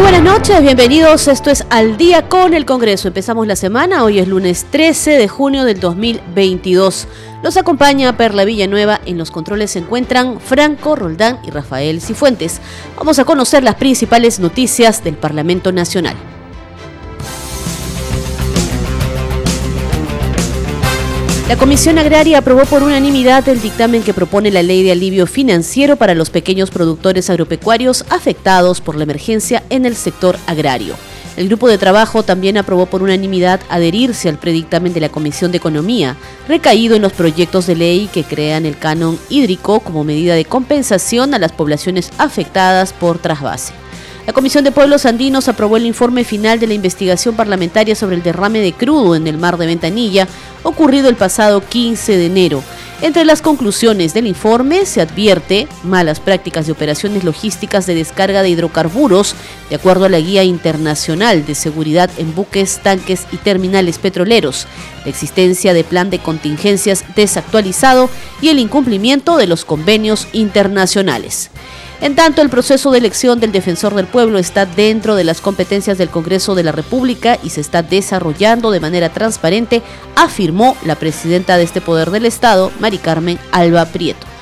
Muy buenas noches, bienvenidos. Esto es Al día con el Congreso. Empezamos la semana, hoy es lunes 13 de junio del 2022. Los acompaña Perla Villanueva. En los controles se encuentran Franco Roldán y Rafael Cifuentes. Vamos a conocer las principales noticias del Parlamento Nacional. La Comisión Agraria aprobó por unanimidad el dictamen que propone la ley de alivio financiero para los pequeños productores agropecuarios afectados por la emergencia en el sector agrario. El grupo de trabajo también aprobó por unanimidad adherirse al predictamen de la Comisión de Economía, recaído en los proyectos de ley que crean el canon hídrico como medida de compensación a las poblaciones afectadas por trasvase. La Comisión de Pueblos Andinos aprobó el informe final de la investigación parlamentaria sobre el derrame de crudo en el mar de Ventanilla, ocurrido el pasado 15 de enero. Entre las conclusiones del informe se advierte malas prácticas de operaciones logísticas de descarga de hidrocarburos, de acuerdo a la Guía Internacional de Seguridad en Buques, Tanques y Terminales Petroleros, la existencia de plan de contingencias desactualizado y el incumplimiento de los convenios internacionales. En tanto, el proceso de elección del defensor del pueblo está dentro de las competencias del Congreso de la República y se está desarrollando de manera transparente, afirmó la presidenta de este poder del Estado, Mari Carmen Alba Prieto.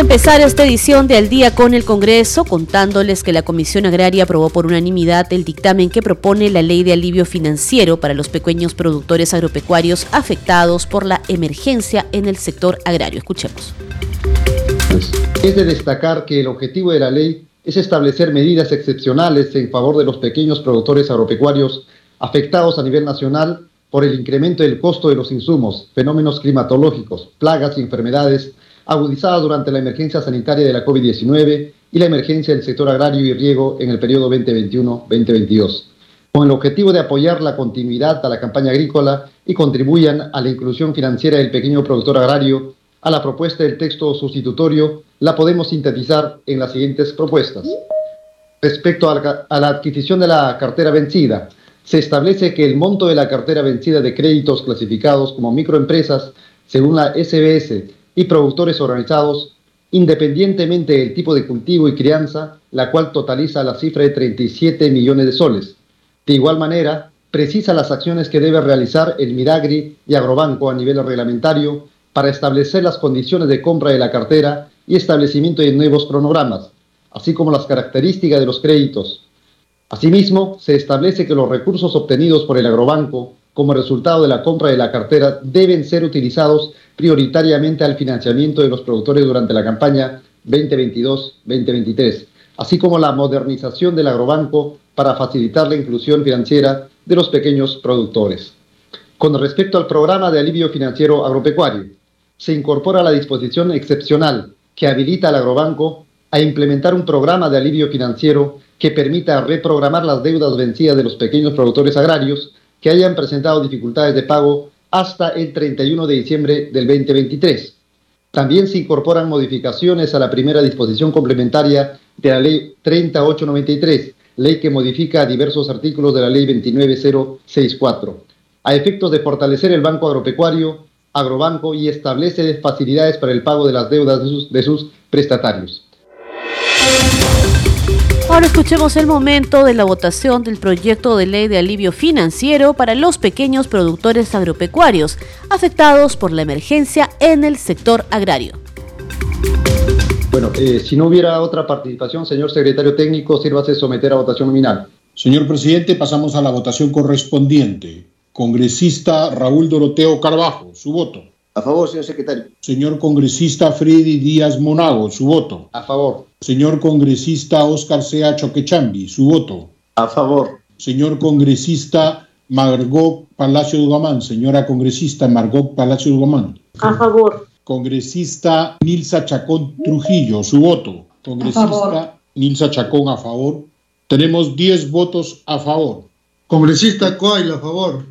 Empezar esta edición de Al día con el Congreso contándoles que la Comisión Agraria aprobó por unanimidad el dictamen que propone la ley de alivio financiero para los pequeños productores agropecuarios afectados por la emergencia en el sector agrario. Escuchemos. Es de destacar que el objetivo de la ley es establecer medidas excepcionales en favor de los pequeños productores agropecuarios afectados a nivel nacional por el incremento del costo de los insumos, fenómenos climatológicos, plagas y enfermedades agudizada durante la emergencia sanitaria de la COVID-19 y la emergencia del sector agrario y riego en el periodo 2021-2022, con el objetivo de apoyar la continuidad a la campaña agrícola y contribuyan a la inclusión financiera del pequeño productor agrario, a la propuesta del texto sustitutorio la podemos sintetizar en las siguientes propuestas. Respecto a la adquisición de la cartera vencida, se establece que el monto de la cartera vencida de créditos clasificados como microempresas, según la SBS, y productores organizados, independientemente del tipo de cultivo y crianza, la cual totaliza la cifra de 37 millones de soles. De igual manera, precisa las acciones que debe realizar el Miragri y Agrobanco a nivel reglamentario para establecer las condiciones de compra de la cartera y establecimiento de nuevos cronogramas, así como las características de los créditos. Asimismo, se establece que los recursos obtenidos por el Agrobanco como resultado de la compra de la cartera deben ser utilizados prioritariamente al financiamiento de los productores durante la campaña 2022-2023, así como la modernización del agrobanco para facilitar la inclusión financiera de los pequeños productores. Con respecto al programa de alivio financiero agropecuario, se incorpora la disposición excepcional que habilita al agrobanco a implementar un programa de alivio financiero que permita reprogramar las deudas vencidas de los pequeños productores agrarios que hayan presentado dificultades de pago hasta el 31 de diciembre del 2023. También se incorporan modificaciones a la primera disposición complementaria de la Ley 3893, ley que modifica diversos artículos de la Ley 29064, a efectos de fortalecer el Banco Agropecuario, Agrobanco y establece facilidades para el pago de las deudas de sus, de sus prestatarios. Ahora escuchemos el momento de la votación del proyecto de ley de alivio financiero para los pequeños productores agropecuarios afectados por la emergencia en el sector agrario. Bueno, eh, si no hubiera otra participación, señor secretario técnico, sírvase someter a votación nominal. Señor presidente, pasamos a la votación correspondiente. Congresista Raúl Doroteo Carbajo, su voto. A favor, señor secretario. Señor congresista Freddy Díaz Monago, su voto. A favor. Señor congresista Oscar Sea Choquechambi, su voto. A favor. Señor congresista Margot Palacio Dugamán, señora congresista Margot Palacio Dugamán. A favor. Congresista Nilsa Chacón Trujillo, su voto. Congresista Nilsa Chacón a favor. Tenemos 10 votos a favor. Congresista Coaila, a favor.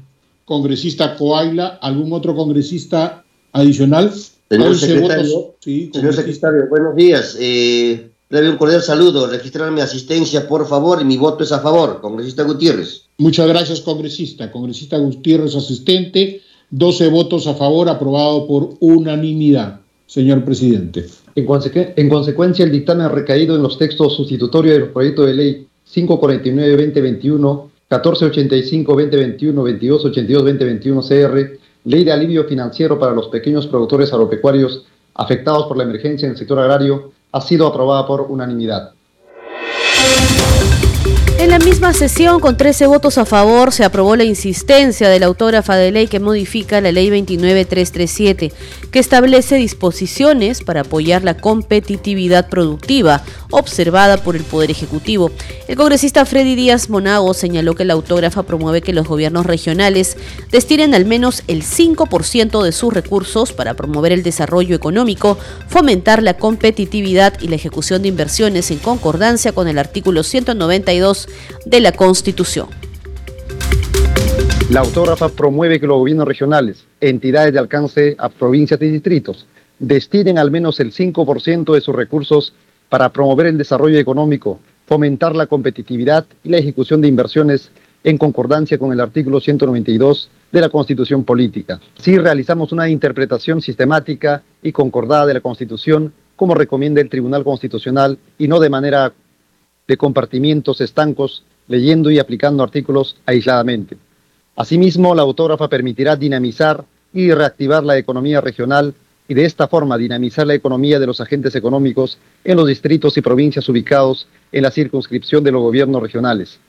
Congresista Coaila, ¿algún otro congresista adicional? Señor secretario, señor secretario, buenos días. Eh, le un cordial saludo. Registrar mi asistencia, por favor, y mi voto es a favor. Congresista Gutiérrez. Muchas gracias, congresista. Congresista Gutiérrez, asistente. 12 votos a favor, aprobado por unanimidad. Señor presidente. En, en consecuencia, el dictamen ha recaído en los textos sustitutorios del proyecto de ley 549-2021, 1485-2021, 2282-2021 CR, Ley de Alivio Financiero para los Pequeños Productores Agropecuarios afectados por la emergencia en el sector agrario, ha sido aprobada por unanimidad. En la misma sesión, con 13 votos a favor, se aprobó la insistencia de la autógrafa de ley que modifica la ley 29337, que establece disposiciones para apoyar la competitividad productiva observada por el Poder Ejecutivo. El congresista Freddy Díaz Monago señaló que la autógrafa promueve que los gobiernos regionales destinen al menos el 5% de sus recursos para promover el desarrollo económico, fomentar la competitividad y la ejecución de inversiones en concordancia con el artículo 192 de la Constitución. La autógrafa promueve que los gobiernos regionales, entidades de alcance a provincias y distritos, destinen al menos el 5% de sus recursos para promover el desarrollo económico, fomentar la competitividad y la ejecución de inversiones en concordancia con el artículo 192 de la Constitución Política. Si realizamos una interpretación sistemática y concordada de la Constitución, como recomienda el Tribunal Constitucional, y no de manera de compartimientos estancos, leyendo y aplicando artículos aisladamente. Asimismo, la autógrafa permitirá dinamizar y reactivar la economía regional y de esta forma dinamizar la economía de los agentes económicos en los distritos y provincias ubicados en la circunscripción de los gobiernos regionales.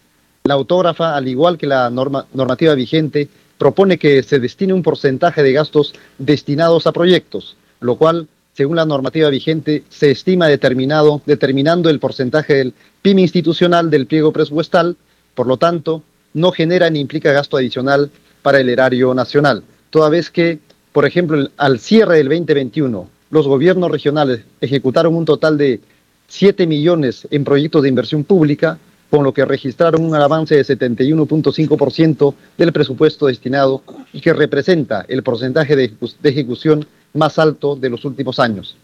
La autógrafa, al igual que la normativa vigente, propone que se destine un porcentaje de gastos destinados a proyectos, lo cual, según la normativa vigente, se estima determinado, determinando el porcentaje del PIB institucional del pliego presupuestal, por lo tanto, no genera ni implica gasto adicional para el erario nacional, toda vez que por ejemplo, al cierre del 2021, los gobiernos regionales ejecutaron un total de 7 millones en proyectos de inversión pública, con lo que registraron un avance de 71.5% del presupuesto destinado y que representa el porcentaje de, ejecución más alto de los últimos años.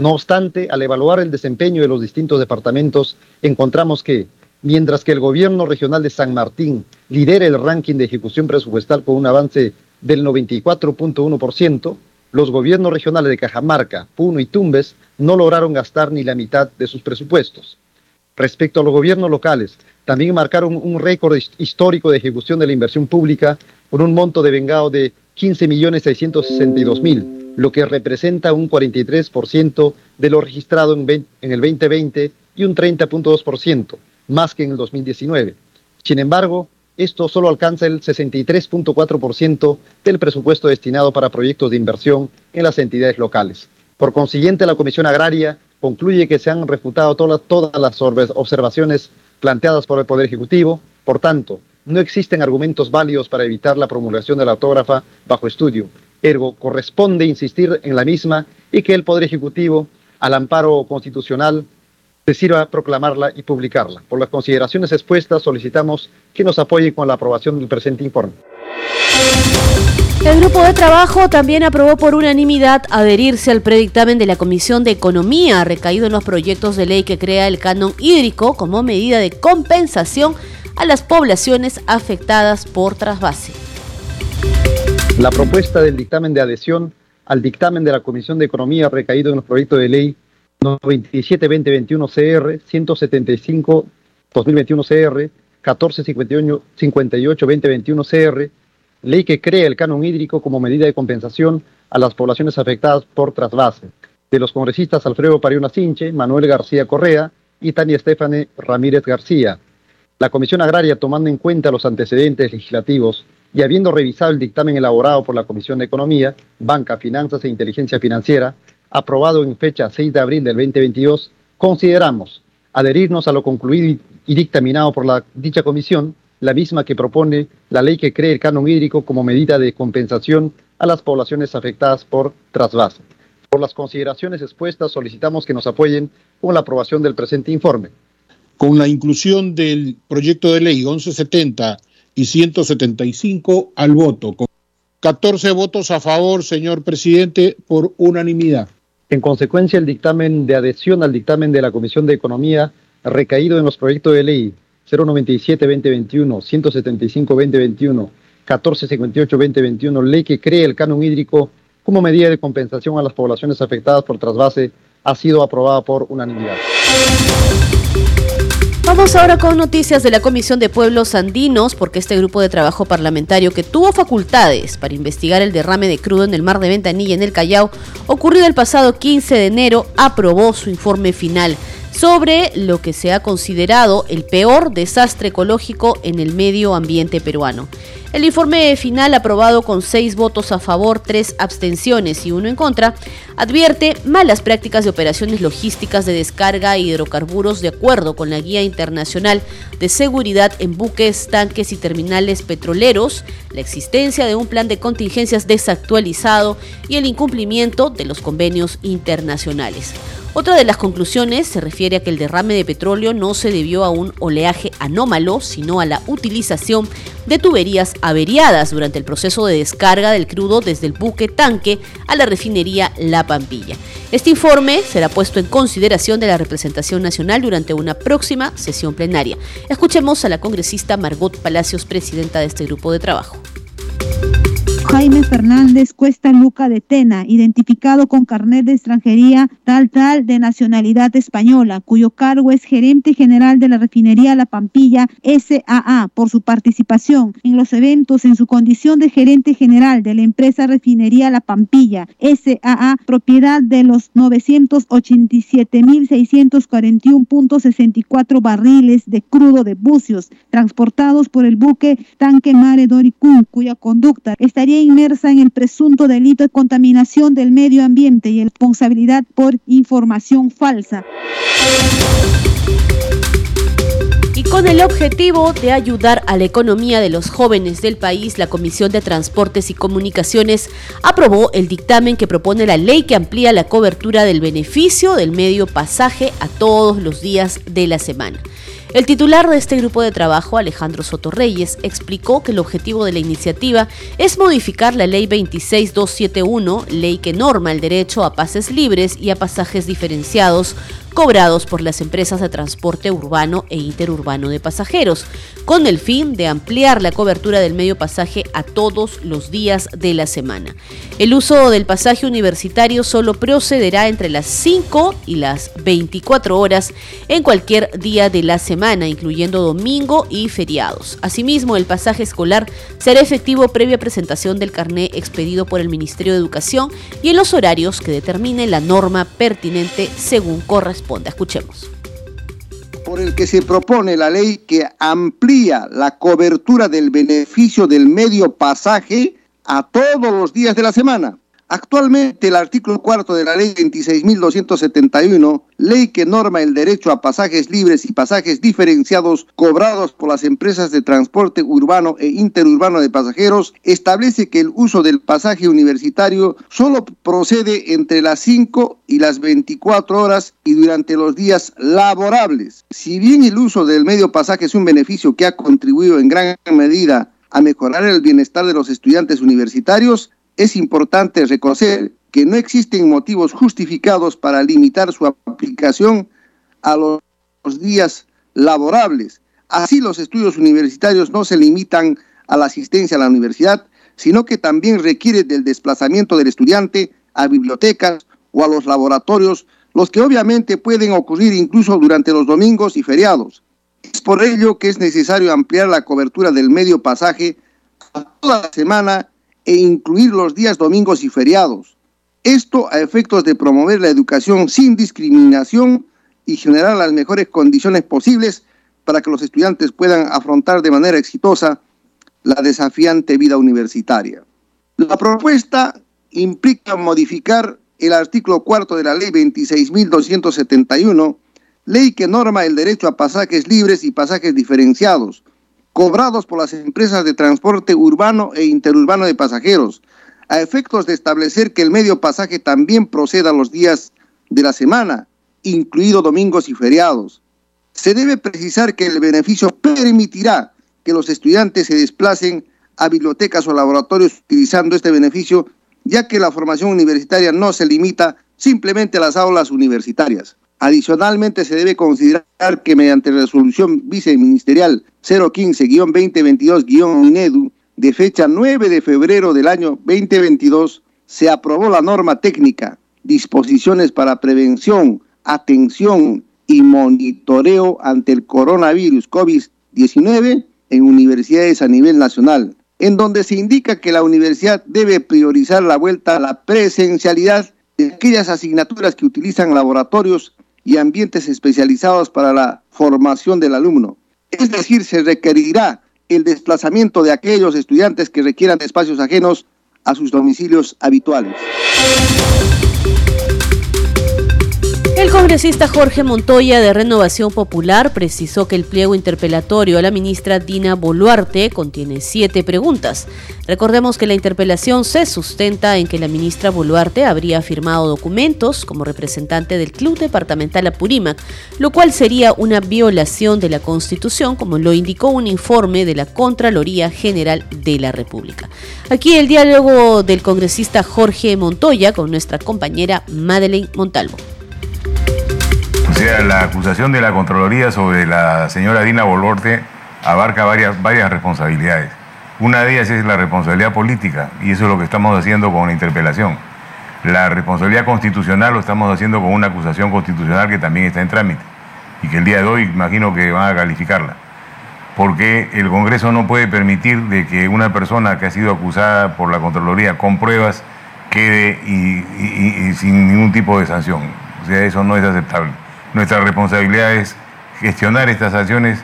No obstante, al evaluar el desempeño de los distintos departamentos, encontramos que, mientras que el gobierno regional de San Martín lidera el ranking de ejecución presupuestal con un avance del 94.1%, los gobiernos regionales de Cajamarca, Puno y Tumbes no lograron gastar ni la mitad de sus presupuestos. Respecto a los gobiernos locales, también marcaron un récord histórico de ejecución de la inversión pública con un monto de vengado de 15.662.000, lo que representa un 43% de lo registrado en, el 2020 y un 30.2% más que en el 2019. Sin embargo, esto solo alcanza el 63.4% del presupuesto destinado para proyectos de inversión en las entidades locales. Por consiguiente, la Comisión Agraria concluye que se han refutado todas las observaciones planteadas por el Poder Ejecutivo. Por tanto, no existen argumentos válidos para evitar la promulgación de la autógrafa bajo estudio. Ergo, corresponde insistir en la misma y que el Poder Ejecutivo, al amparo constitucional, se sirva proclamarla y publicarla. Por las consideraciones expuestas, solicitamos que nos apoye con la aprobación del presente informe. El grupo de trabajo también aprobó por unanimidad adherirse al predictamen de la Comisión de Economía recaído en los proyectos de ley que crea el canon hídrico como medida de compensación a las poblaciones afectadas por trasvase. La propuesta del dictamen de adhesión al dictamen de la Comisión de Economía recaído en los proyectos de ley 97-2021 CR, 175-2021 CR, 1458-2021 CR, ley que crea el canon hídrico como medida de compensación a las poblaciones afectadas por trasvase, de los congresistas Alfredo Pariona Cinche, Manuel García Correa y Tania Estefane Ramírez García. La Comisión Agraria, tomando en cuenta los antecedentes legislativos y habiendo revisado el dictamen elaborado por la Comisión de Economía, Banca, Finanzas e Inteligencia Financiera, aprobado en fecha 6 de abril del 2022, consideramos adherirnos a lo concluido y dictaminado por la dicha comisión, la misma que propone la ley que cree el canon hídrico como medida de compensación a las poblaciones afectadas por trasvase. Por las consideraciones expuestas, solicitamos que nos apoyen con la aprobación del presente informe. Con la inclusión del proyecto de ley 1170 y 175 al voto, con 14 votos a favor, señor presidente, por unanimidad. En consecuencia, el dictamen de adhesión al dictamen de la Comisión de Economía recaído en los proyectos de ley 097-2021, 175-2021, 1458-2021, ley que cree el canon hídrico como medida de compensación a las poblaciones afectadas por trasvase, ha sido aprobada por unanimidad. Vamos ahora con noticias de la Comisión de Pueblos Andinos, porque este grupo de trabajo parlamentario que tuvo facultades para investigar el derrame de crudo en el mar de Ventanilla en el Callao, ocurrido el pasado 15 de enero, aprobó su informe final sobre lo que se ha considerado el peor desastre ecológico en el medio ambiente peruano. El informe final, aprobado con seis votos a favor, tres abstenciones y uno en contra, advierte malas prácticas de operaciones logísticas de descarga de hidrocarburos de acuerdo con la Guía Internacional de Seguridad en buques, tanques y terminales petroleros, la existencia de un plan de contingencias desactualizado y el incumplimiento de los convenios internacionales. Otra de las conclusiones se refiere a que el derrame de petróleo no se debió a un oleaje anómalo, sino a la utilización de tuberías averiadas durante el proceso de descarga del crudo desde el buque tanque a la refinería La Pampilla. Este informe será puesto en consideración de la representación nacional durante una próxima sesión plenaria. Escuchemos a la congresista Margot Palacios, presidenta de este grupo de trabajo. Jaime Fernández Cuesta Luca de Tena, identificado con carnet de extranjería tal tal de nacionalidad española, cuyo cargo es gerente general de la refinería La Pampilla SAA por su participación en los eventos en su condición de gerente general de la empresa refinería La Pampilla SAA, propiedad de los 987.641.64 barriles de crudo de bucios transportados por el buque tanque Mare Doricún, cuya conducta estaría inmersa en el presunto delito de contaminación del medio ambiente y responsabilidad por información falsa. Y con el objetivo de ayudar a la economía de los jóvenes del país, la Comisión de Transportes y Comunicaciones aprobó el dictamen que propone la ley que amplía la cobertura del beneficio del medio pasaje a todos los días de la semana. El titular de este grupo de trabajo, Alejandro Soto Reyes, explicó que el objetivo de la iniciativa es modificar la Ley 26271, ley que norma el derecho a pases libres y a pasajes diferenciados cobrados por las empresas de transporte urbano e interurbano de pasajeros, con el fin de ampliar la cobertura del medio pasaje a todos los días de la semana. El uso del pasaje universitario solo procederá entre las 5 y las 24 horas en cualquier día de la semana, incluyendo domingo y feriados. Asimismo, el pasaje escolar será efectivo previa presentación del carné expedido por el Ministerio de Educación y en los horarios que determine la norma pertinente según corresponde Escuchemos. Por el que se propone la ley que amplía la cobertura del beneficio del medio pasaje a todos los días de la semana Actualmente el artículo cuarto de la ley 26.271, ley que norma el derecho a pasajes libres y pasajes diferenciados cobrados por las empresas de transporte urbano e interurbano de pasajeros, establece que el uso del pasaje universitario solo procede entre las 5 y las 24 horas y durante los días laborables. Si bien el uso del medio pasaje es un beneficio que ha contribuido en gran medida a mejorar el bienestar de los estudiantes universitarios, es importante reconocer que no existen motivos justificados para limitar su aplicación a los días laborables. Así los estudios universitarios no se limitan a la asistencia a la universidad, sino que también requiere del desplazamiento del estudiante a bibliotecas o a los laboratorios, los que obviamente pueden ocurrir incluso durante los domingos y feriados. Es por ello que es necesario ampliar la cobertura del medio pasaje a toda la semana e incluir los días domingos y feriados. Esto a efectos de promover la educación sin discriminación y generar las mejores condiciones posibles para que los estudiantes puedan afrontar de manera exitosa la desafiante vida universitaria. La propuesta implica modificar el artículo cuarto de la ley 26.271, ley que norma el derecho a pasajes libres y pasajes diferenciados, cobrados por las empresas de transporte urbano e interurbano de pasajeros, a efectos de establecer que el medio pasaje también proceda los días de la semana, incluidos domingos y feriados. Se debe precisar que el beneficio permitirá que los estudiantes se desplacen a bibliotecas o laboratorios utilizando este beneficio, ya que la formación universitaria no se limita simplemente a las aulas universitarias. Adicionalmente, se debe considerar que mediante resolución viceministerial 015-2022-INEDU de fecha 9 de febrero del año 2022, se aprobó la norma técnica, disposiciones para prevención, atención y monitoreo ante el coronavirus COVID-19 en universidades a nivel nacional, en donde se indica que la universidad debe priorizar la vuelta a la presencialidad de aquellas asignaturas que utilizan laboratorios y ambientes especializados para la formación del alumno. Es decir, se requerirá el desplazamiento de aquellos estudiantes que requieran espacios ajenos a sus domicilios habituales. El congresista Jorge Montoya de Renovación Popular precisó que el pliego interpelatorio a la ministra Dina Boluarte contiene siete preguntas. Recordemos que la interpelación se sustenta en que la ministra Boluarte habría firmado documentos como representante del Club Departamental Apurímac, lo cual sería una violación de la Constitución, como lo indicó un informe de la Contraloría General de la República. Aquí el diálogo del congresista Jorge Montoya con nuestra compañera Madeleine Montalvo. Sea, la acusación de la Contraloría sobre la señora Dina Boluarte abarca varias, varias responsabilidades. Una de ellas es la responsabilidad política, y eso es lo que estamos haciendo con la interpelación. La responsabilidad constitucional lo estamos haciendo con una acusación constitucional que también está en trámite, y que el día de hoy imagino que van a calificarla. Porque el Congreso no puede permitir de que una persona que ha sido acusada por la Contraloría con pruebas quede y sin ningún tipo de sanción. O sea, eso no es aceptable. Nuestra responsabilidad es gestionar estas acciones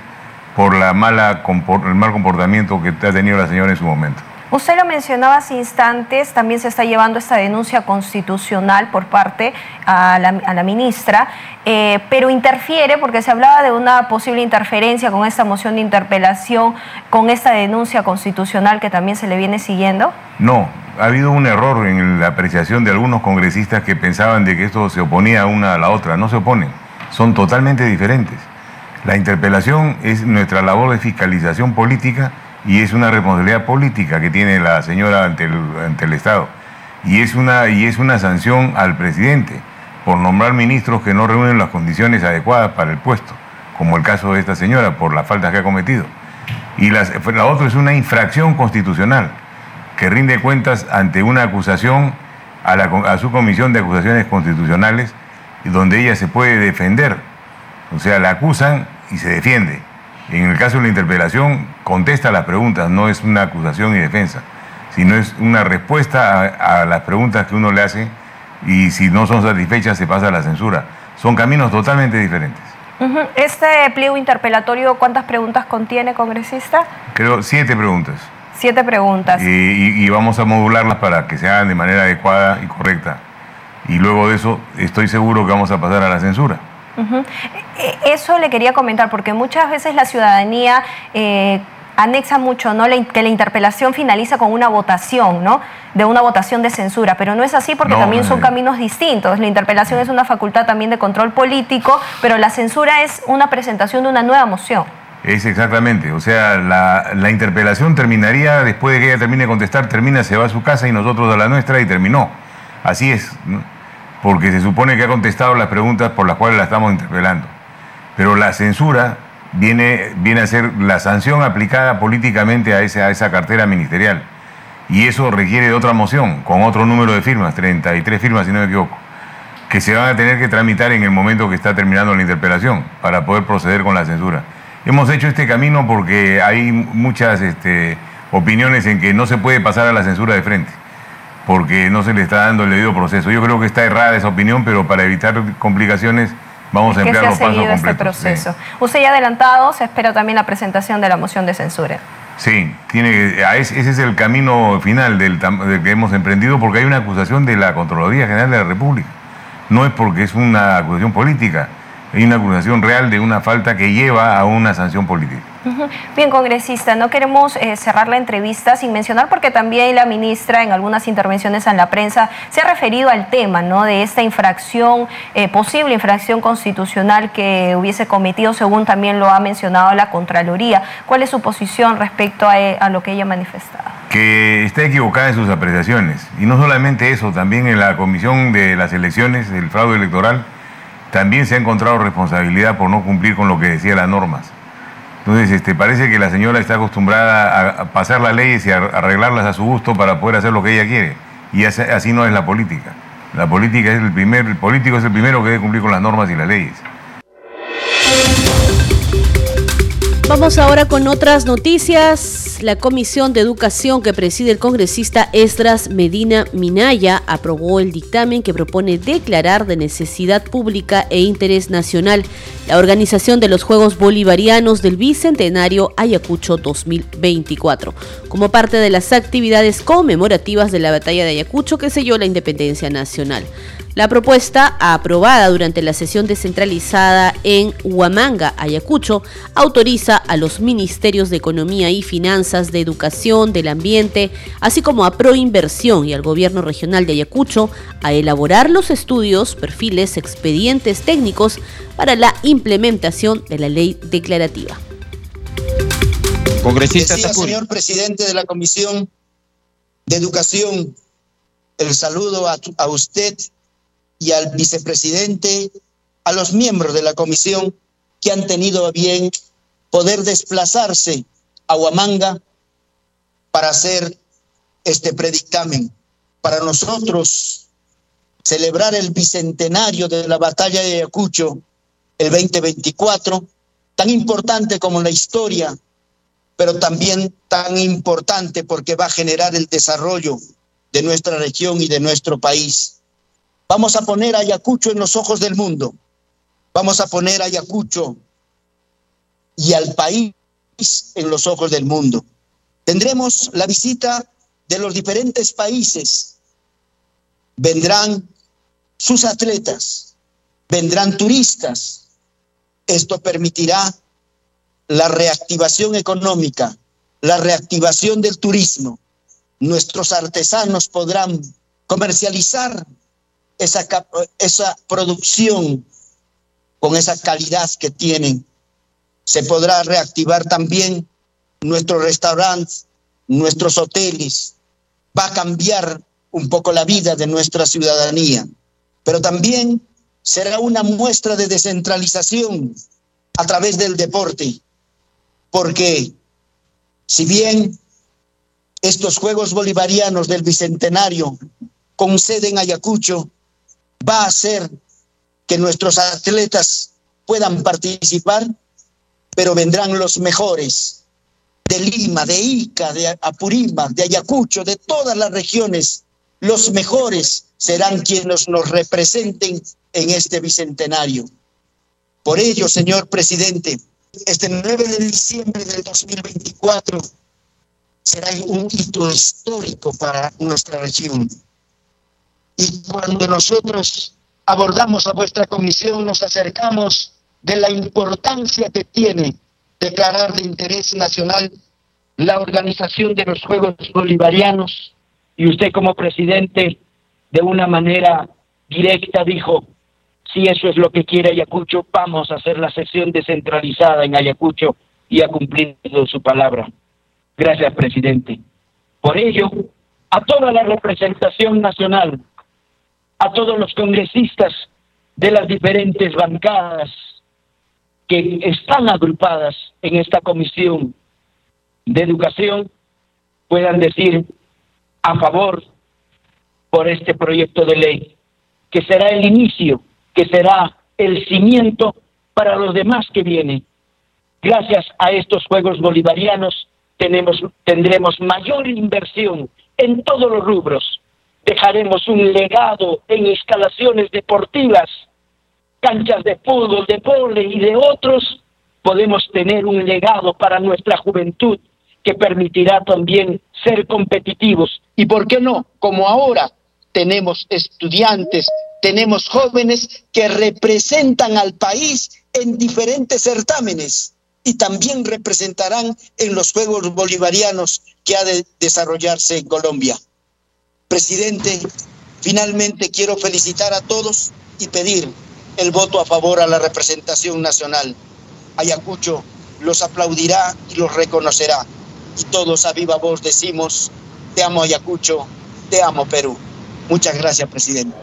por la mala, el mal comportamiento que ha tenido la señora en su momento. Usted lo mencionaba hace instantes, también se está llevando esta denuncia constitucional por parte a la, ministra, eh, pero interfiere porque se hablaba de una posible interferencia con esta moción de interpelación, con esta denuncia constitucional que también se le viene siguiendo. No, ha habido un error en la apreciación de algunos congresistas que pensaban de que esto se oponía una a la otra, no se oponen son totalmente diferentes. La interpelación es nuestra labor de fiscalización política y es una responsabilidad política que tiene la señora ante el, Estado. Y es, una, y es una sanción al presidente por nombrar ministros que no reúnen las condiciones adecuadas para el puesto, como el caso de esta señora, por las faltas que ha cometido. Y la, otra es una infracción constitucional que rinde cuentas ante una acusación a su comisión de acusaciones constitucionales donde ella se puede defender. O sea, la acusan y se defiende. En el caso de la interpelación, contesta las preguntas, no es una acusación y defensa, sino es una respuesta a, las preguntas que uno le hace y si no son satisfechas se pasa a la censura. Son caminos totalmente diferentes. ¿Este pliego interpelatorio cuántas preguntas contiene, congresista? Creo siete preguntas. Siete preguntas. y vamos a modularlas para que se hagan de manera adecuada y correcta y luego de eso estoy seguro que vamos a pasar a la censura. E, eso le quería comentar, porque muchas veces la ciudadanía eh, anexa mucho ¿no? que la interpelación finaliza con una votación, ¿no? de una votación de censura, pero no es así porque también son caminos distintos. La interpelación es una facultad también de control político, pero la censura es una presentación de una nueva moción. Es exactamente, o sea, la, la interpelación terminaría, después de que ella termine de contestar, termina, se va a su casa y nosotros a la nuestra y terminó. Así es. ¿no? Porque se supone que ha contestado las preguntas por las cuales la estamos interpelando. Pero la censura viene, viene a ser la sanción aplicada políticamente a esa, a esa cartera ministerial. Y eso requiere de otra moción, con otro número de firmas, 33 firmas si no me equivoco, que se van a tener que tramitar en el momento que está terminando la interpelación para poder proceder con la censura. Hemos hecho este camino porque hay muchas este, opiniones en que no se puede pasar a la censura de frente porque no se le está dando el debido proceso. Yo creo que está errada esa opinión, pero para evitar complicaciones vamos a emplear los pasos este completos. Este proceso. Usted ya ha adelantado, se espera también la presentación de la moción de censura. Sí, tiene, ese es el camino final del, que hemos emprendido porque hay una acusación de la Contraloría General de la República. No es porque es una acusación política, Hay una acusación real de una falta que lleva a una sanción política. Bien, congresista, no queremos eh, cerrar la entrevista sin mencionar porque también la ministra en algunas intervenciones en la prensa se ha referido al tema ¿no? de esta infracción, eh, posible infracción constitucional que hubiese cometido, según también lo ha mencionado la Contraloría. ¿Cuál es su posición respecto a, eh, a lo que ella manifestaba? Que está equivocada en sus apreciaciones. Y no solamente eso, también en la Comisión de las Elecciones, del fraude electoral, también se ha encontrado responsabilidad por no cumplir con lo que decía las normas. Entonces, este, parece que la señora está acostumbrada a, pasar las leyes y a arreglarlas a su gusto para poder hacer lo que ella quiere. Y así, no es la política. La política es el primer, el político es el primero que debe cumplir con las normas y las leyes. Vamos ahora con otras noticias. La Comisión de Educación que preside el congresista Esdras Medina Minaya aprobó el dictamen que propone declarar de necesidad pública e interés nacional la organización de los Juegos Bolivarianos del Bicentenario Ayacucho 2024, como parte de las actividades conmemorativas de la Batalla de Ayacucho que selló la independencia nacional. La propuesta, aprobada durante la sesión descentralizada en Huamanga, Ayacucho, autoriza a los ministerios de Economía y Finanzas, de Educación, del Ambiente, así como a Proinversión y al Gobierno Regional de Ayacucho a elaborar los estudios, perfiles, expedientes técnicos para la implementación de la ley declarativa. Congresista señor presidente de la Comisión de Educación, el saludo a, a usted y al vicepresidente, a los miembros de la comisión que han tenido a bien poder desplazarse a Huamanga para hacer este predictamen. Para nosotros, celebrar el bicentenario de la batalla de Ayacucho, el 2024, tan importante como la historia, pero también tan importante porque va a generar el desarrollo de nuestra región y de nuestro país. Vamos a poner a Ayacucho en los ojos del mundo. Vamos a poner a Ayacucho y al país en los ojos del mundo. Tendremos la visita de los diferentes países. Vendrán sus atletas, vendrán turistas. Esto permitirá la reactivación económica, la reactivación del turismo. Nuestros artesanos podrán comercializar esa, esa producción con esa calidad que tienen. Se podrá reactivar también nuestros restaurantes, nuestros hoteles. Va a cambiar un poco la vida de nuestra ciudadanía, pero también será una muestra de descentralización a través del deporte, porque si bien estos Juegos Bolivarianos del Bicentenario con sede en Ayacucho va a hacer que nuestros atletas puedan participar, pero vendrán los mejores de Lima, de Ica, de Apurima, de Ayacucho, de todas las regiones. Los mejores serán quienes nos representen en este bicentenario. Por ello, señor presidente, este 9 de diciembre del 2024 será un hito histórico para nuestra región. Y cuando nosotros abordamos a vuestra comisión, nos acercamos de la importancia que tiene declarar de interés nacional la organización de los Juegos Bolivarianos y usted como presidente de una manera directa dijo, si eso es lo que quiere Ayacucho, vamos a hacer la sesión descentralizada en Ayacucho y a cumplir su palabra. Gracias, presidente. Por ello, a toda la representación nacional, a todos los congresistas de las diferentes bancadas que están agrupadas en esta comisión de educación puedan decir a favor por este proyecto de ley, que será el inicio, que será el cimiento para los demás que vienen. Gracias a estos Juegos Bolivarianos tenemos, tendremos mayor inversión en todos los rubros, dejaremos un legado en instalaciones deportivas, canchas de fútbol, de pole y de otros, podemos tener un legado para nuestra juventud que permitirá también ser competitivos. Y por qué no, como ahora tenemos estudiantes tenemos jóvenes que representan al país en diferentes certámenes y también representarán en los Juegos Bolivarianos que ha de desarrollarse en Colombia. Presidente, finalmente quiero felicitar a todos y pedir el voto a favor a la representación nacional. Ayacucho los aplaudirá y los reconocerá. Y todos a viva voz decimos, te amo Ayacucho, te amo Perú. Muchas gracias, presidente.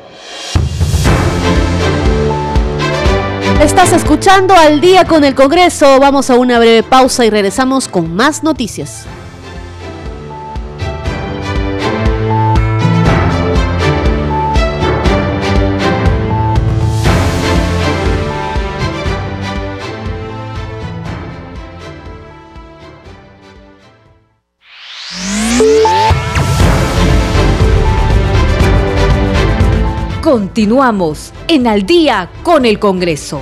Estás escuchando al día con el Congreso. Vamos a una breve pausa y regresamos con más noticias. Continuamos en Al día con el Congreso.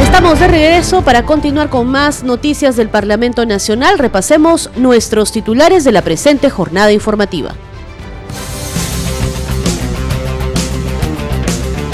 Estamos de regreso para continuar con más noticias del Parlamento Nacional. Repasemos nuestros titulares de la presente jornada informativa.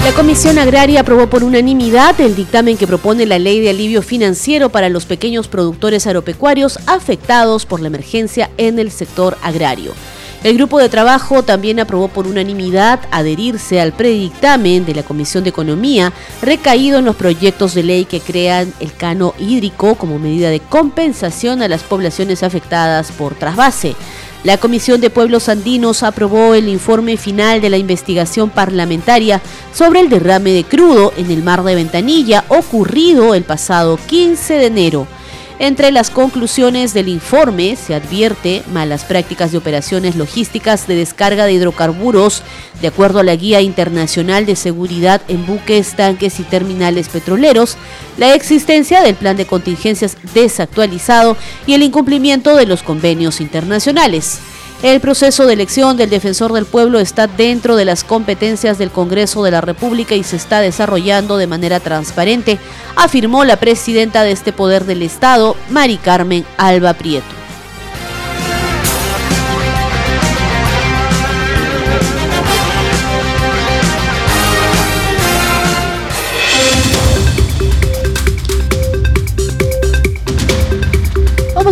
La Comisión Agraria aprobó por unanimidad el dictamen que propone la ley de alivio financiero para los pequeños productores agropecuarios afectados por la emergencia en el sector agrario. El grupo de trabajo también aprobó por unanimidad adherirse al predictamen de la Comisión de Economía recaído en los proyectos de ley que crean el cano hídrico como medida de compensación a las poblaciones afectadas por trasvase. La Comisión de Pueblos Andinos aprobó el informe final de la investigación parlamentaria sobre el derrame de crudo en el mar de Ventanilla ocurrido el pasado 15 de enero. Entre las conclusiones del informe se advierte malas prácticas de operaciones logísticas de descarga de hidrocarburos, de acuerdo a la Guía Internacional de Seguridad en buques, tanques y terminales petroleros, la existencia del plan de contingencias desactualizado y el incumplimiento de los convenios internacionales. El proceso de elección del defensor del pueblo está dentro de las competencias del Congreso de la República y se está desarrollando de manera transparente, afirmó la presidenta de este poder del Estado, Mari Carmen Alba Prieto.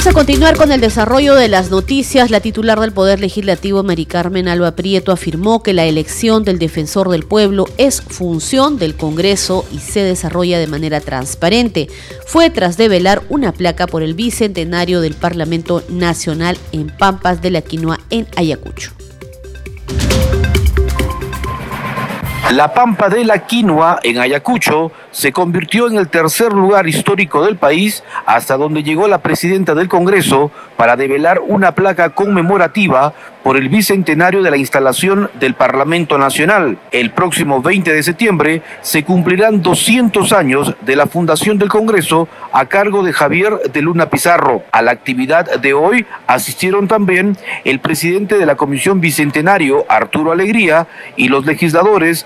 A continuar con el desarrollo de las noticias. La titular del Poder Legislativo, Mari Carmen Alba Prieto, afirmó que la elección del defensor del pueblo es función del Congreso y se desarrolla de manera transparente. Fue tras develar una placa por el bicentenario del Parlamento Nacional en Pampas de la Quinoa en Ayacucho. La Pampa de la Quinoa en Ayacucho se convirtió en el tercer lugar histórico del país hasta donde llegó la presidenta del Congreso para develar una placa conmemorativa por el bicentenario de la instalación del Parlamento Nacional. El próximo 20 de septiembre se cumplirán 200 años de la fundación del Congreso a cargo de Javier de Luna Pizarro. A la actividad de hoy asistieron también el presidente de la Comisión Bicentenario, Arturo Alegría, y los legisladores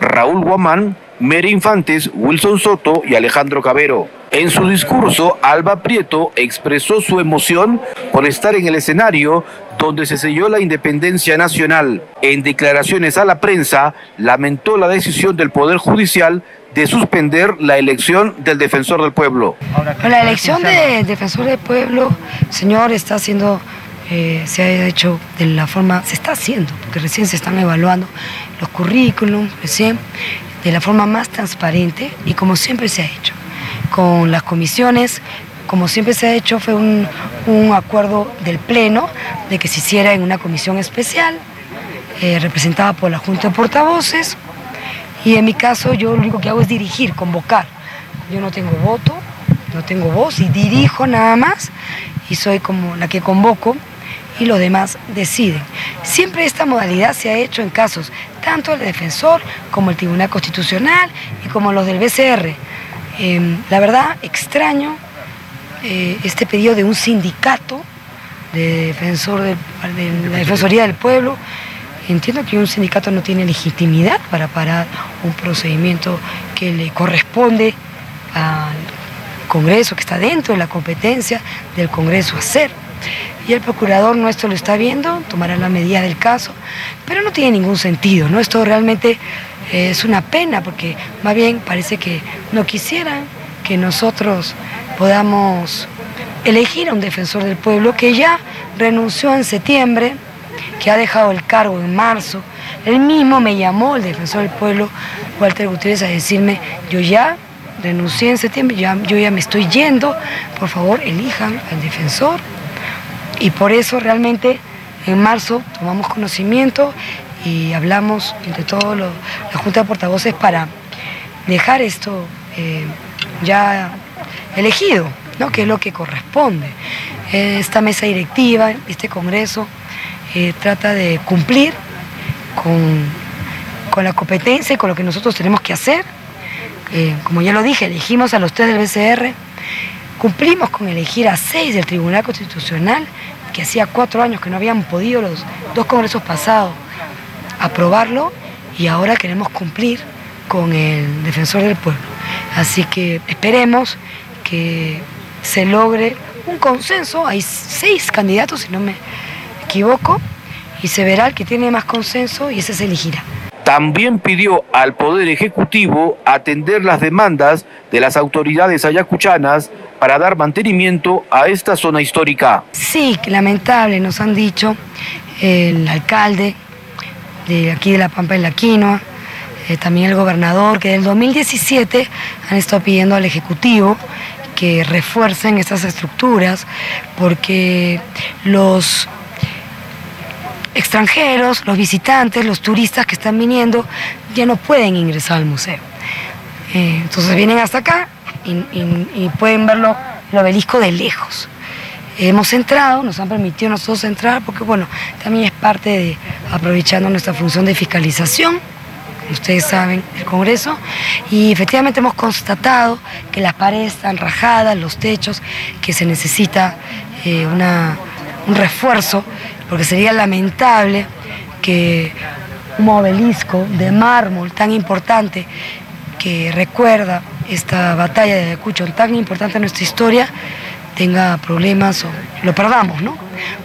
Raúl Guamán, Mere Infantes, Wilson Soto y Alejandro Cabero. En su discurso, Alba Prieto expresó su emoción por estar en el escenario donde se selló la independencia nacional. En declaraciones a la prensa, lamentó la decisión del Poder Judicial de suspender la elección del defensor del pueblo. La elección del defensor del pueblo, señor, está haciendo, eh, se ha hecho de la forma, se está haciendo, porque recién se están evaluando los currículums, recién, de la forma más transparente y como siempre se ha hecho, con las comisiones, como siempre se ha hecho, fue un, acuerdo del Pleno de que se hiciera en una comisión especial, eh, representada por la Junta de Portavoces, y en mi caso yo lo único que hago es dirigir, convocar. Yo no tengo voto, no tengo voz y dirijo nada más, y soy como la que convoco y los demás deciden. Siempre esta modalidad se ha hecho en casos tanto el defensor como el Tribunal Constitucional y como los del BCR. Em, la verdad, extraño eh, este pedido de un sindicato de, defensor de, la Defensoría del Pueblo. Entiendo que un sindicato no tiene legitimidad para parar un procedimiento que le corresponde al Congreso, que está dentro de la competencia del Congreso hacer. y el procurador nuestro lo está viendo, tomará la medida del caso, pero no tiene ningún sentido, ¿no? Esto realmente es una pena porque más bien parece que no quisieran que nosotros podamos elegir a un defensor del pueblo que ya renunció en septiembre, que ha dejado el cargo en marzo. Él mismo me llamó, el defensor del pueblo, Walter Gutiérrez, a decirme, yo ya renuncié en septiembre, ya, yo ya me estoy yendo, por favor elijan al defensor. Y por eso realmente en marzo tomamos conocimiento y hablamos entre todos la Junta de Portavoces para dejar esto eh, ya elegido, ¿no? que es lo que corresponde. Esta mesa directiva, este Congreso, eh, trata de cumplir con, con, la competencia y con lo que nosotros tenemos que hacer. Eh, como ya lo dije, elegimos a los tres del BCR, cumplimos con elegir a seis del Tribunal Constitucional, que hacía cuatro años que no habían podido los dos congresos pasados aprobarlo y ahora queremos cumplir con el defensor del pueblo. Así que esperemos que se logre un consenso. Hay seis candidatos, si no me equivoco, y se verá el que tiene más consenso y ese se elegirá. También pidió al Poder Ejecutivo atender las demandas de las autoridades ayacuchanas para dar mantenimiento a esta zona histórica. Sí, lamentable, nos han dicho el alcalde de aquí de La Pampa de la Quinoa, eh, también el gobernador, que del 2017 han estado pidiendo al Ejecutivo que refuercen estas estructuras porque los extranjeros, los visitantes, los turistas que están viniendo ya no pueden ingresar al museo. Eh, entonces vienen hasta acá y, pueden verlo el obelisco de lejos. Hemos entrado, nos han permitido nosotros entrar porque bueno, también es parte de aprovechando nuestra función de fiscalización ustedes saben, el Congreso, y efectivamente hemos constatado que las paredes están rajadas, los techos, que se necesita eh, un refuerzo, porque sería lamentable que un obelisco de mármol tan importante que recuerda esta batalla de Ayacucho tan importante en nuestra historia, tenga problemas o lo perdamos, ¿no?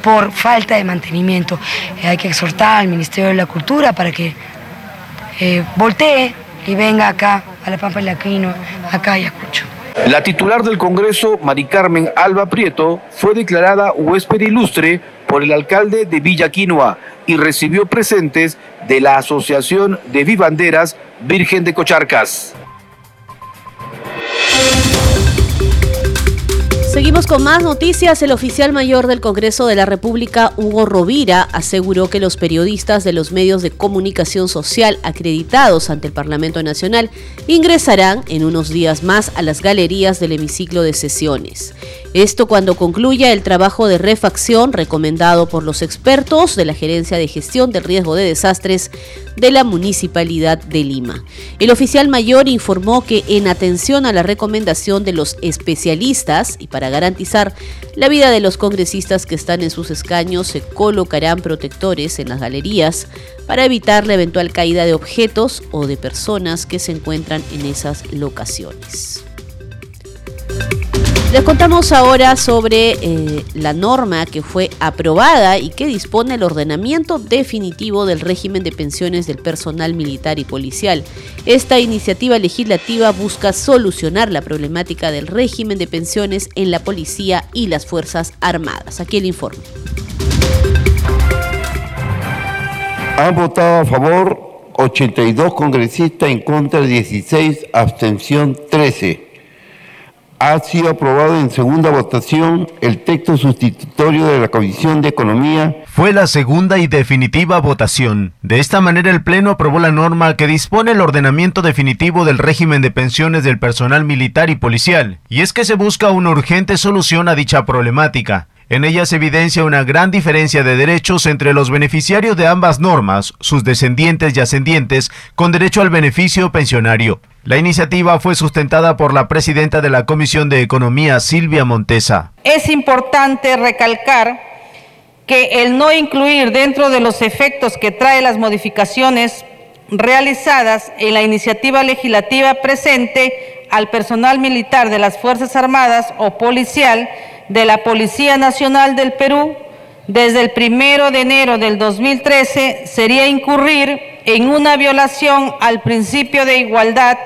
Por falta de mantenimiento. hay que exhortar al Ministerio de la Cultura para que eh, voltee y venga acá a la Pampa de la Quino, acá y escucho. La titular del Congreso, Mari Carmen Alba Prieto, fue declarada huésped ilustre por el alcalde de Villa Quinoa y recibió presentes de la Asociación de Vivanderas Virgen de Cocharcas. Seguimos con más noticias. El oficial mayor del Congreso de la República, Hugo Rovira, aseguró que los periodistas de los medios de comunicación social acreditados ante el Parlamento Nacional ingresarán en unos días más a las galerías del hemiciclo de sesiones. Esto cuando concluya el trabajo de refacción recomendado por los expertos de la Gerencia de Gestión del Riesgo de Desastres de la Municipalidad de Lima. El oficial mayor informó que en atención a la recomendación de los especialistas y para garantizar la vida de los congresistas que están en sus escaños, se colocarán protectores en las galerías para evitar la eventual caída de objetos o de personas que se encuentran en esas locaciones. Les contamos ahora sobre eh, la norma que fue aprobada y que dispone el ordenamiento definitivo del régimen de pensiones del personal militar y policial. Esta iniciativa legislativa busca solucionar la problemática del régimen de pensiones en la policía y las Fuerzas Armadas. Aquí el informe. Han votado a favor 82 congresistas, en contra 16, abstención 13 ha sido aprobado en segunda votación el texto sustitutorio de la Comisión de Economía. Fue la segunda y definitiva votación. De esta manera el Pleno aprobó la norma que dispone el ordenamiento definitivo del régimen de pensiones del personal militar y policial, y es que se busca una urgente solución a dicha problemática. En ella se evidencia una gran diferencia de derechos entre los beneficiarios de ambas normas, sus descendientes y ascendientes, con derecho al beneficio pensionario. La iniciativa fue sustentada por la presidenta de la Comisión de Economía, Silvia Montesa. Es importante recalcar que el no incluir dentro de los efectos que trae las modificaciones realizadas en la iniciativa legislativa presente al personal militar de las Fuerzas Armadas o policial de la Policía Nacional del Perú desde el primero de enero del 2013 sería incurrir en una violación al principio de igualdad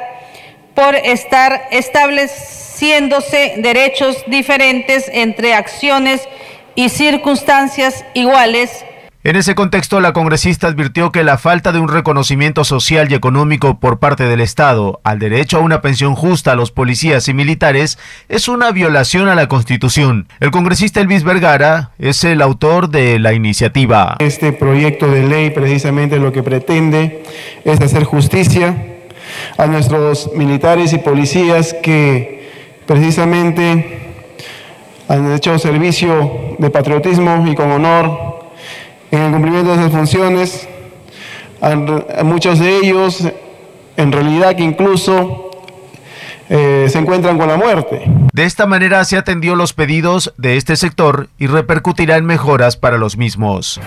por estar estableciéndose derechos diferentes entre acciones y circunstancias iguales en ese contexto, la congresista advirtió que la falta de un reconocimiento social y económico por parte del Estado al derecho a una pensión justa a los policías y militares es una violación a la Constitución. El congresista Elvis Vergara es el autor de la iniciativa. Este proyecto de ley precisamente lo que pretende es hacer justicia a nuestros militares y policías que precisamente han hecho servicio de patriotismo y con honor en el cumplimiento de sus funciones, muchos de ellos en realidad que incluso eh, se encuentran con la muerte. De esta manera se atendió los pedidos de este sector y repercutirá en mejoras para los mismos.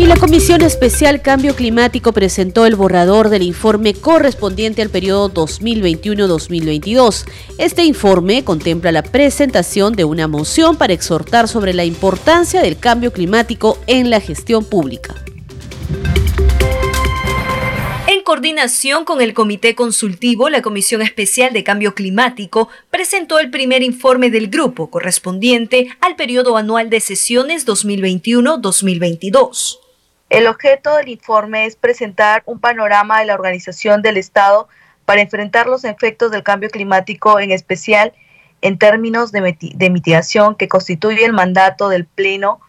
Y la Comisión Especial Cambio Climático presentó el borrador del informe correspondiente al periodo 2021-2022. Este informe contempla la presentación de una moción para exhortar sobre la importancia del cambio climático en la gestión pública. En coordinación con el Comité Consultivo, la Comisión Especial de Cambio Climático presentó el primer informe del grupo correspondiente al periodo anual de sesiones 2021-2022. El objeto del informe es presentar un panorama de la organización del Estado para enfrentar los efectos del cambio climático, en especial en términos de, mitigación que constituye el mandato del Pleno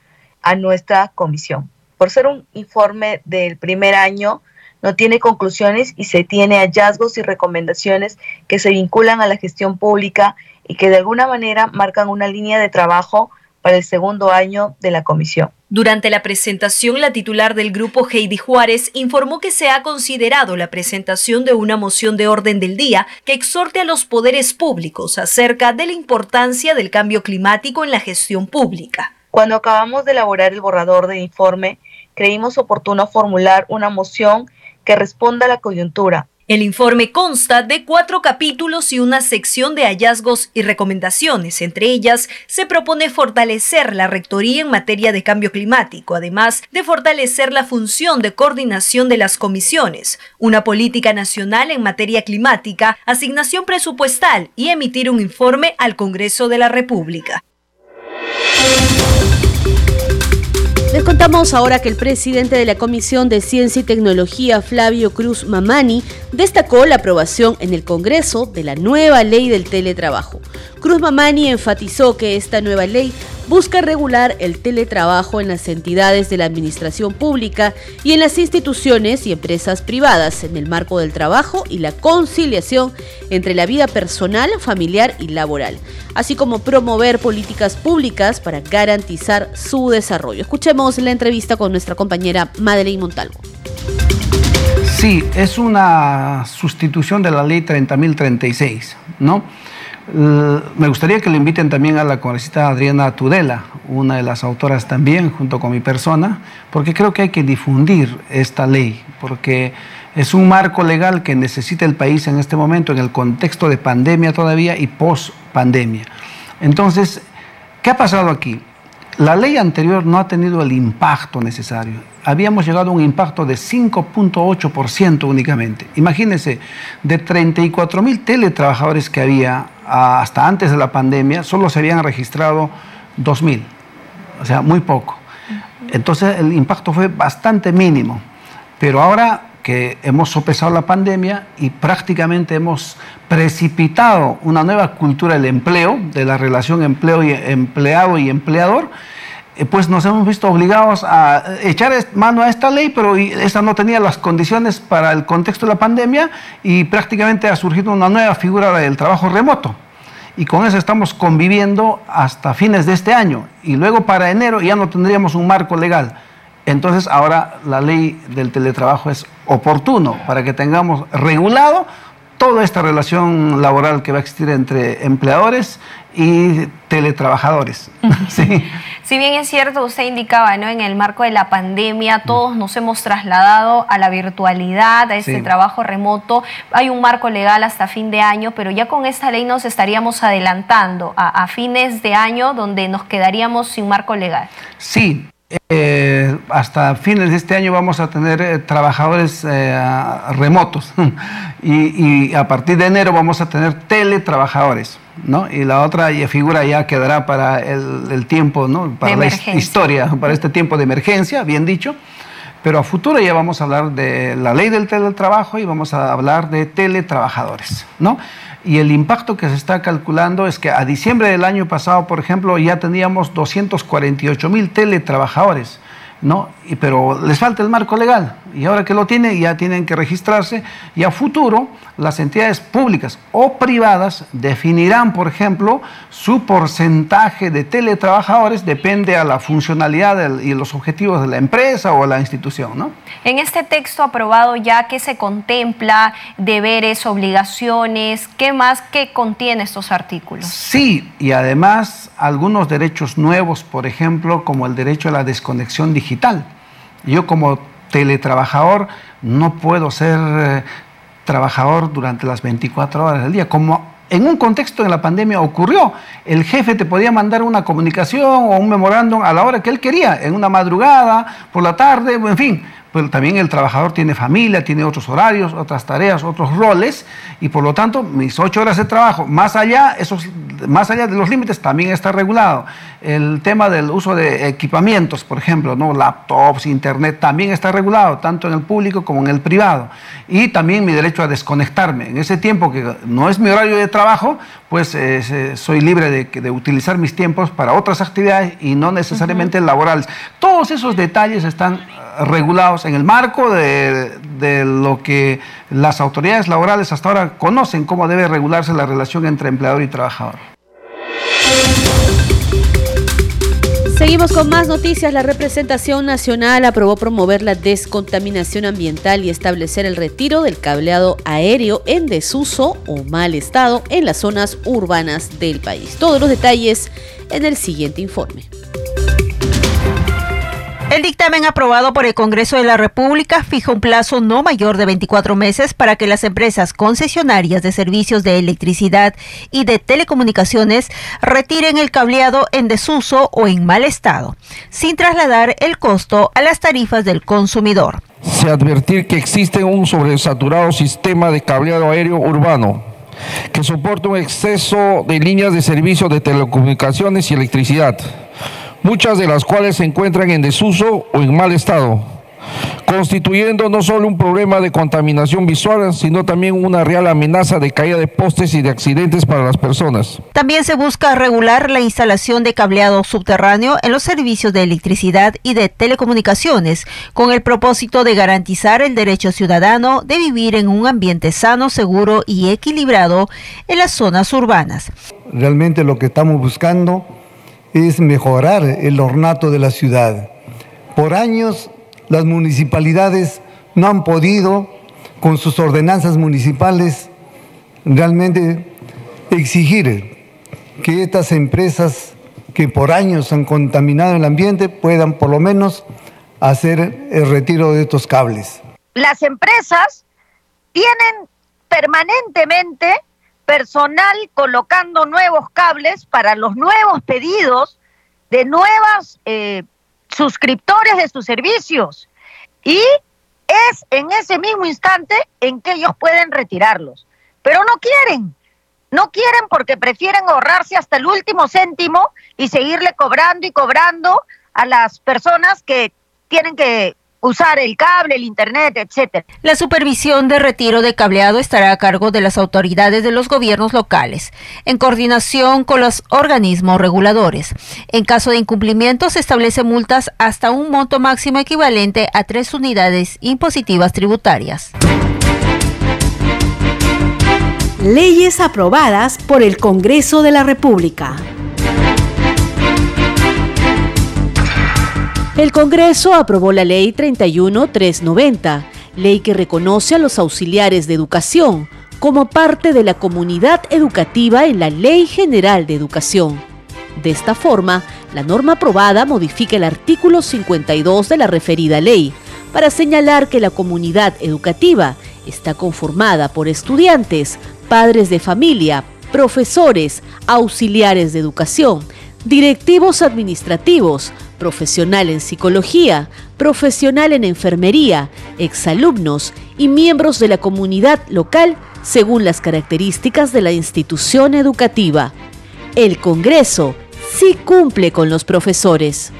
a nuestra comisión. Por ser un informe del primer año, no tiene conclusiones y se tiene hallazgos y recomendaciones que se vinculan a la gestión pública y que de alguna manera marcan una línea de trabajo para el segundo año de la comisión. Durante la presentación, la titular del grupo Heidi Juárez informó que se ha considerado la presentación de una moción de orden del día que exhorte a los poderes públicos acerca de la importancia del cambio climático en la gestión pública. Cuando acabamos de elaborar el borrador de informe, creímos oportuno formular una moción que responda a la coyuntura, el informe consta de cuatro capítulos y una sección de hallazgos y recomendaciones. Entre ellas, se propone fortalecer la rectoría en materia de cambio climático, además de fortalecer la función de coordinación de las comisiones, una política nacional en materia climática, asignación presupuestal y emitir un informe al Congreso de la República. Les contamos ahora que el presidente de la Comisión de Ciencia y Tecnología, Flavio Cruz Mamani, destacó la aprobación en el Congreso de la nueva ley del teletrabajo. Cruz Mamani enfatizó que esta nueva ley busca regular el teletrabajo en las entidades de la administración pública y en las instituciones y empresas privadas en el marco del trabajo y la conciliación entre la vida personal, familiar y laboral, así como promover políticas públicas para garantizar su desarrollo. Escuchemos la entrevista con nuestra compañera Madeleine Montalvo. Sí, es una sustitución de la ley 30.036, ¿no? Me gustaría que le inviten también a la congresista Adriana Tudela, una de las autoras también, junto con mi persona, porque creo que hay que difundir esta ley, porque es un marco legal que necesita el país en este momento, en el contexto de pandemia todavía y post-pandemia. Entonces, ¿qué ha pasado aquí? La ley anterior no ha tenido el impacto necesario. Habíamos llegado a un impacto de 5.8% únicamente. Imagínense, de 34 mil teletrabajadores que había hasta antes de la pandemia, solo se habían registrado 2 mil, o sea, muy poco. Entonces el impacto fue bastante mínimo. Pero ahora que hemos sopesado la pandemia y prácticamente hemos precipitado una nueva cultura del empleo, de la relación empleo y empleado y empleador, pues nos hemos visto obligados a echar mano a esta ley, pero esta no tenía las condiciones para el contexto de la pandemia y prácticamente ha surgido una nueva figura del trabajo remoto. Y con eso estamos conviviendo hasta fines de este año. Y luego para enero ya no tendríamos un marco legal. Entonces ahora la ley del teletrabajo es oportuno para que tengamos regulado toda esta relación laboral que va a existir entre empleadores y teletrabajadores. sí. Si bien es cierto, usted indicaba, ¿no? En el marco de la pandemia, todos nos hemos trasladado a la virtualidad, a este trabajo remoto. Hay un marco legal hasta fin de año, pero ya con esta ley nos estaríamos adelantando a, fines de año donde nos quedaríamos sin marco legal. Sí, eh, hasta fines de este año vamos a tener eh, trabajadores eh, remotos y, a partir de enero vamos a tener teletrabajadores. ¿no? Y la otra figura ya quedará para el, tiempo, ¿no? para la historia, para este tiempo de emergencia, bien dicho. Pero a futuro ya vamos a hablar de la ley del teletrabajo y vamos a hablar de teletrabajadores. ¿no? Y el impacto que se está calculando es que a diciembre del año pasado, por ejemplo, ya teníamos 248 mil teletrabajadores. ¿no? Pero les falta el marco legal y ahora que lo tienen ya tienen que registrarse y a futuro las entidades públicas o privadas definirán, por ejemplo, su porcentaje de teletrabajadores depende a la funcionalidad y los objetivos de la empresa o la institución. ¿no? En este texto aprobado ya que se contempla deberes, obligaciones, ¿qué más que contiene estos artículos? Sí, y además algunos derechos nuevos, por ejemplo, como el derecho a la desconexión digital. Yo como teletrabajador no puedo ser eh, trabajador durante las 24 horas del día, como en un contexto de la pandemia ocurrió. El jefe te podía mandar una comunicación o un memorándum a la hora que él quería, en una madrugada, por la tarde, en fin pues también el trabajador tiene familia, tiene otros horarios, otras tareas, otros roles, y por lo tanto mis ocho horas de trabajo, más allá, esos, más allá de los límites, también está regulado. El tema del uso de equipamientos, por ejemplo, ¿no? laptops, internet, también está regulado, tanto en el público como en el privado. Y también mi derecho a desconectarme. En ese tiempo que no es mi horario de trabajo, pues eh, soy libre de, utilizar mis tiempos para otras actividades y no necesariamente laborales. Todos esos detalles están regulados en el marco de, lo que las autoridades laborales hasta ahora conocen, cómo debe regularse la relación entre empleador y trabajador. Seguimos con más noticias. La representación nacional aprobó promover la descontaminación ambiental y establecer el retiro del cableado aéreo en desuso o mal estado en las zonas urbanas del país. Todos los detalles en el siguiente informe. El dictamen aprobado por el Congreso de la República fija un plazo no mayor de 24 meses para que las empresas concesionarias de servicios de electricidad y de telecomunicaciones retiren el cableado en desuso o en mal estado, sin trasladar el costo a las tarifas del consumidor. Se advertir que existe un sobresaturado sistema de cableado aéreo urbano que soporta un exceso de líneas de servicio de telecomunicaciones y electricidad muchas de las cuales se encuentran en desuso o en mal estado, constituyendo no solo un problema de contaminación visual, sino también una real amenaza de caída de postes y de accidentes para las personas. También se busca regular la instalación de cableado subterráneo en los servicios de electricidad y de telecomunicaciones, con el propósito de garantizar el derecho ciudadano de vivir en un ambiente sano, seguro y equilibrado en las zonas urbanas. Realmente lo que estamos buscando es mejorar el ornato de la ciudad. Por años las municipalidades no han podido, con sus ordenanzas municipales, realmente exigir que estas empresas que por años han contaminado el ambiente puedan por lo menos hacer el retiro de estos cables. Las empresas tienen permanentemente personal colocando nuevos cables para los nuevos pedidos de nuevos eh, suscriptores de sus servicios. Y es en ese mismo instante en que ellos pueden retirarlos. Pero no quieren. No quieren porque prefieren ahorrarse hasta el último céntimo y seguirle cobrando y cobrando a las personas que tienen que usar el cable, el internet, etcétera. La supervisión de retiro de cableado estará a cargo de las autoridades de los gobiernos locales, en coordinación con los organismos reguladores. En caso de incumplimiento, se establecen multas hasta un monto máximo equivalente a tres unidades impositivas tributarias. Leyes aprobadas por el Congreso de la República. El Congreso aprobó la Ley 31390, ley que reconoce a los auxiliares de educación como parte de la comunidad educativa en la Ley General de Educación. De esta forma, la norma aprobada modifica el artículo 52 de la referida ley para señalar que la comunidad educativa está conformada por estudiantes, padres de familia, profesores, auxiliares de educación, directivos administrativos, profesional en psicología, profesional en enfermería, exalumnos y miembros de la comunidad local según las características de la institución educativa. El Congreso sí cumple con los profesores.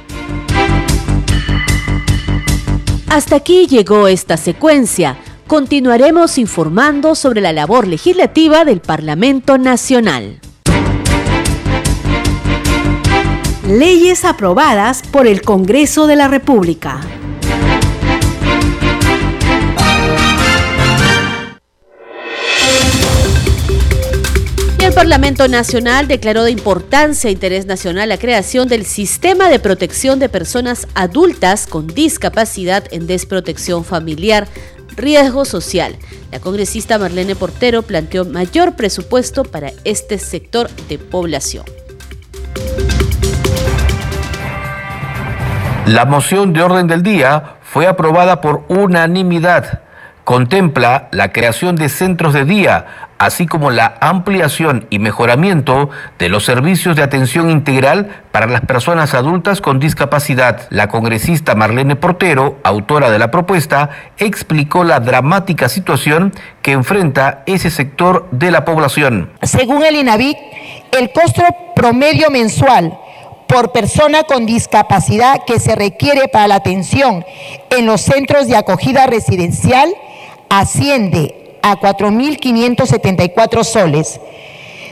Hasta aquí llegó esta secuencia. Continuaremos informando sobre la labor legislativa del Parlamento Nacional. Leyes aprobadas por el Congreso de la República. el Parlamento Nacional declaró de importancia e interés nacional la creación del Sistema de Protección de Personas Adultas con Discapacidad en Desprotección Familiar, Riesgo Social. La congresista Marlene Portero planteó mayor presupuesto para este sector de población. La moción de orden del día fue aprobada por unanimidad. Contempla la creación de centros de día, así como la ampliación y mejoramiento de los servicios de atención integral para las personas adultas con discapacidad. La congresista Marlene Portero, autora de la propuesta, explicó la dramática situación que enfrenta ese sector de la población. Según el INAVIC, el costo promedio mensual por persona con discapacidad que se requiere para la atención en los centros de acogida residencial asciende a 4.574 soles.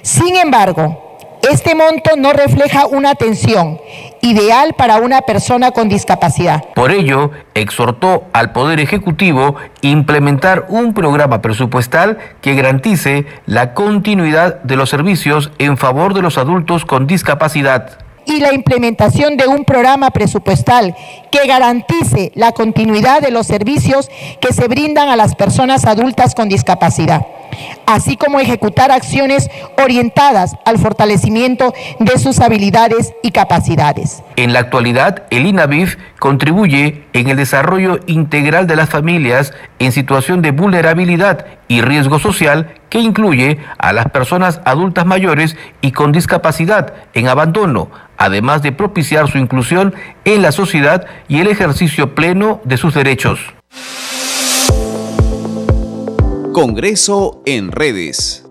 Sin embargo, este monto no refleja una atención ideal para una persona con discapacidad. Por ello, exhortó al Poder Ejecutivo implementar un programa presupuestal que garantice la continuidad de los servicios en favor de los adultos con discapacidad y la implementación de un programa presupuestal que garantice la continuidad de los servicios que se brindan a las personas adultas con discapacidad así como ejecutar acciones orientadas al fortalecimiento de sus habilidades y capacidades. En la actualidad, el INAVIF contribuye en el desarrollo integral de las familias en situación de vulnerabilidad y riesgo social que incluye a las personas adultas mayores y con discapacidad en abandono, además de propiciar su inclusión en la sociedad y el ejercicio pleno de sus derechos. Congreso en redes.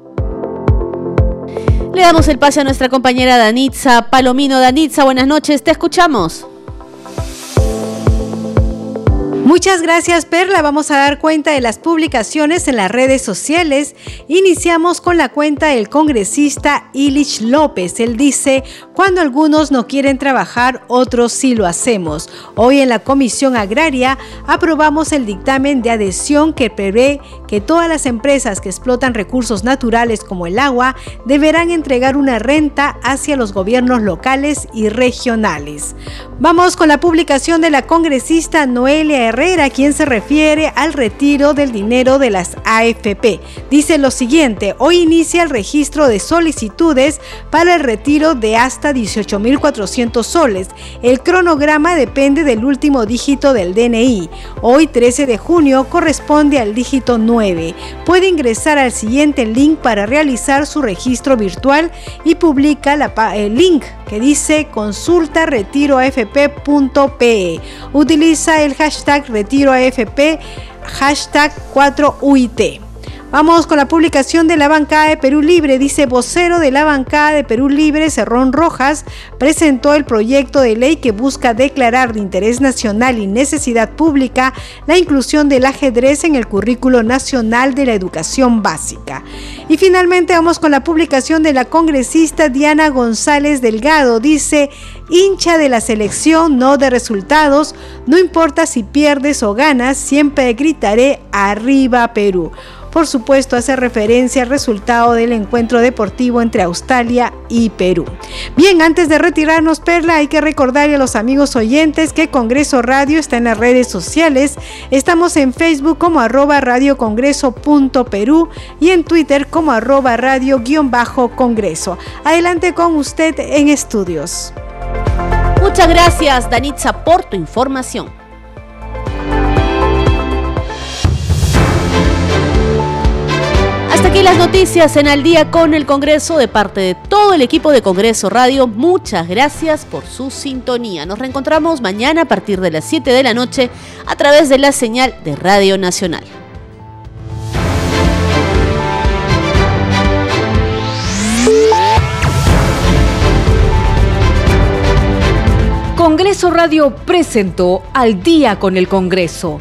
Le damos el pase a nuestra compañera Danitza Palomino. Danitza, buenas noches, te escuchamos. Muchas gracias Perla. Vamos a dar cuenta de las publicaciones en las redes sociales. Iniciamos con la cuenta del congresista Ilich López. Él dice, cuando algunos no quieren trabajar, otros sí lo hacemos. Hoy en la Comisión Agraria aprobamos el dictamen de adhesión que prevé que todas las empresas que explotan recursos naturales como el agua deberán entregar una renta hacia los gobiernos locales y regionales. Vamos con la publicación de la congresista Noelia Herrera, quien se refiere al retiro del dinero de las AFP. Dice lo siguiente, hoy inicia el registro de solicitudes para el retiro de hasta 18.400 soles. El cronograma depende del último dígito del DNI. Hoy 13 de junio corresponde al dígito 9. Puede ingresar al siguiente link para realizar su registro virtual y publica el link que dice consulta retiro afp.pe. Utiliza el hashtag retiro afp, hashtag 4UIT. Vamos con la publicación de la bancada de Perú Libre. Dice vocero de la bancada de Perú Libre, Cerrón Rojas, presentó el proyecto de ley que busca declarar de interés nacional y necesidad pública la inclusión del ajedrez en el currículo nacional de la educación básica. Y finalmente vamos con la publicación de la congresista Diana González Delgado. Dice, hincha de la selección, no de resultados, no importa si pierdes o ganas, siempre gritaré arriba Perú. Por supuesto hace referencia al resultado del encuentro deportivo entre Australia y Perú. Bien, antes de retirarnos, Perla, hay que recordarle a los amigos oyentes que Congreso Radio está en las redes sociales. Estamos en Facebook como arroba radiocongreso.perú y en Twitter como arroba radio-congreso. Adelante con usted en estudios. Muchas gracias, Danitza, por tu información. Aquí las noticias en Al día con el Congreso de parte de todo el equipo de Congreso Radio. Muchas gracias por su sintonía. Nos reencontramos mañana a partir de las 7 de la noche a través de la señal de Radio Nacional. Congreso Radio presentó Al día con el Congreso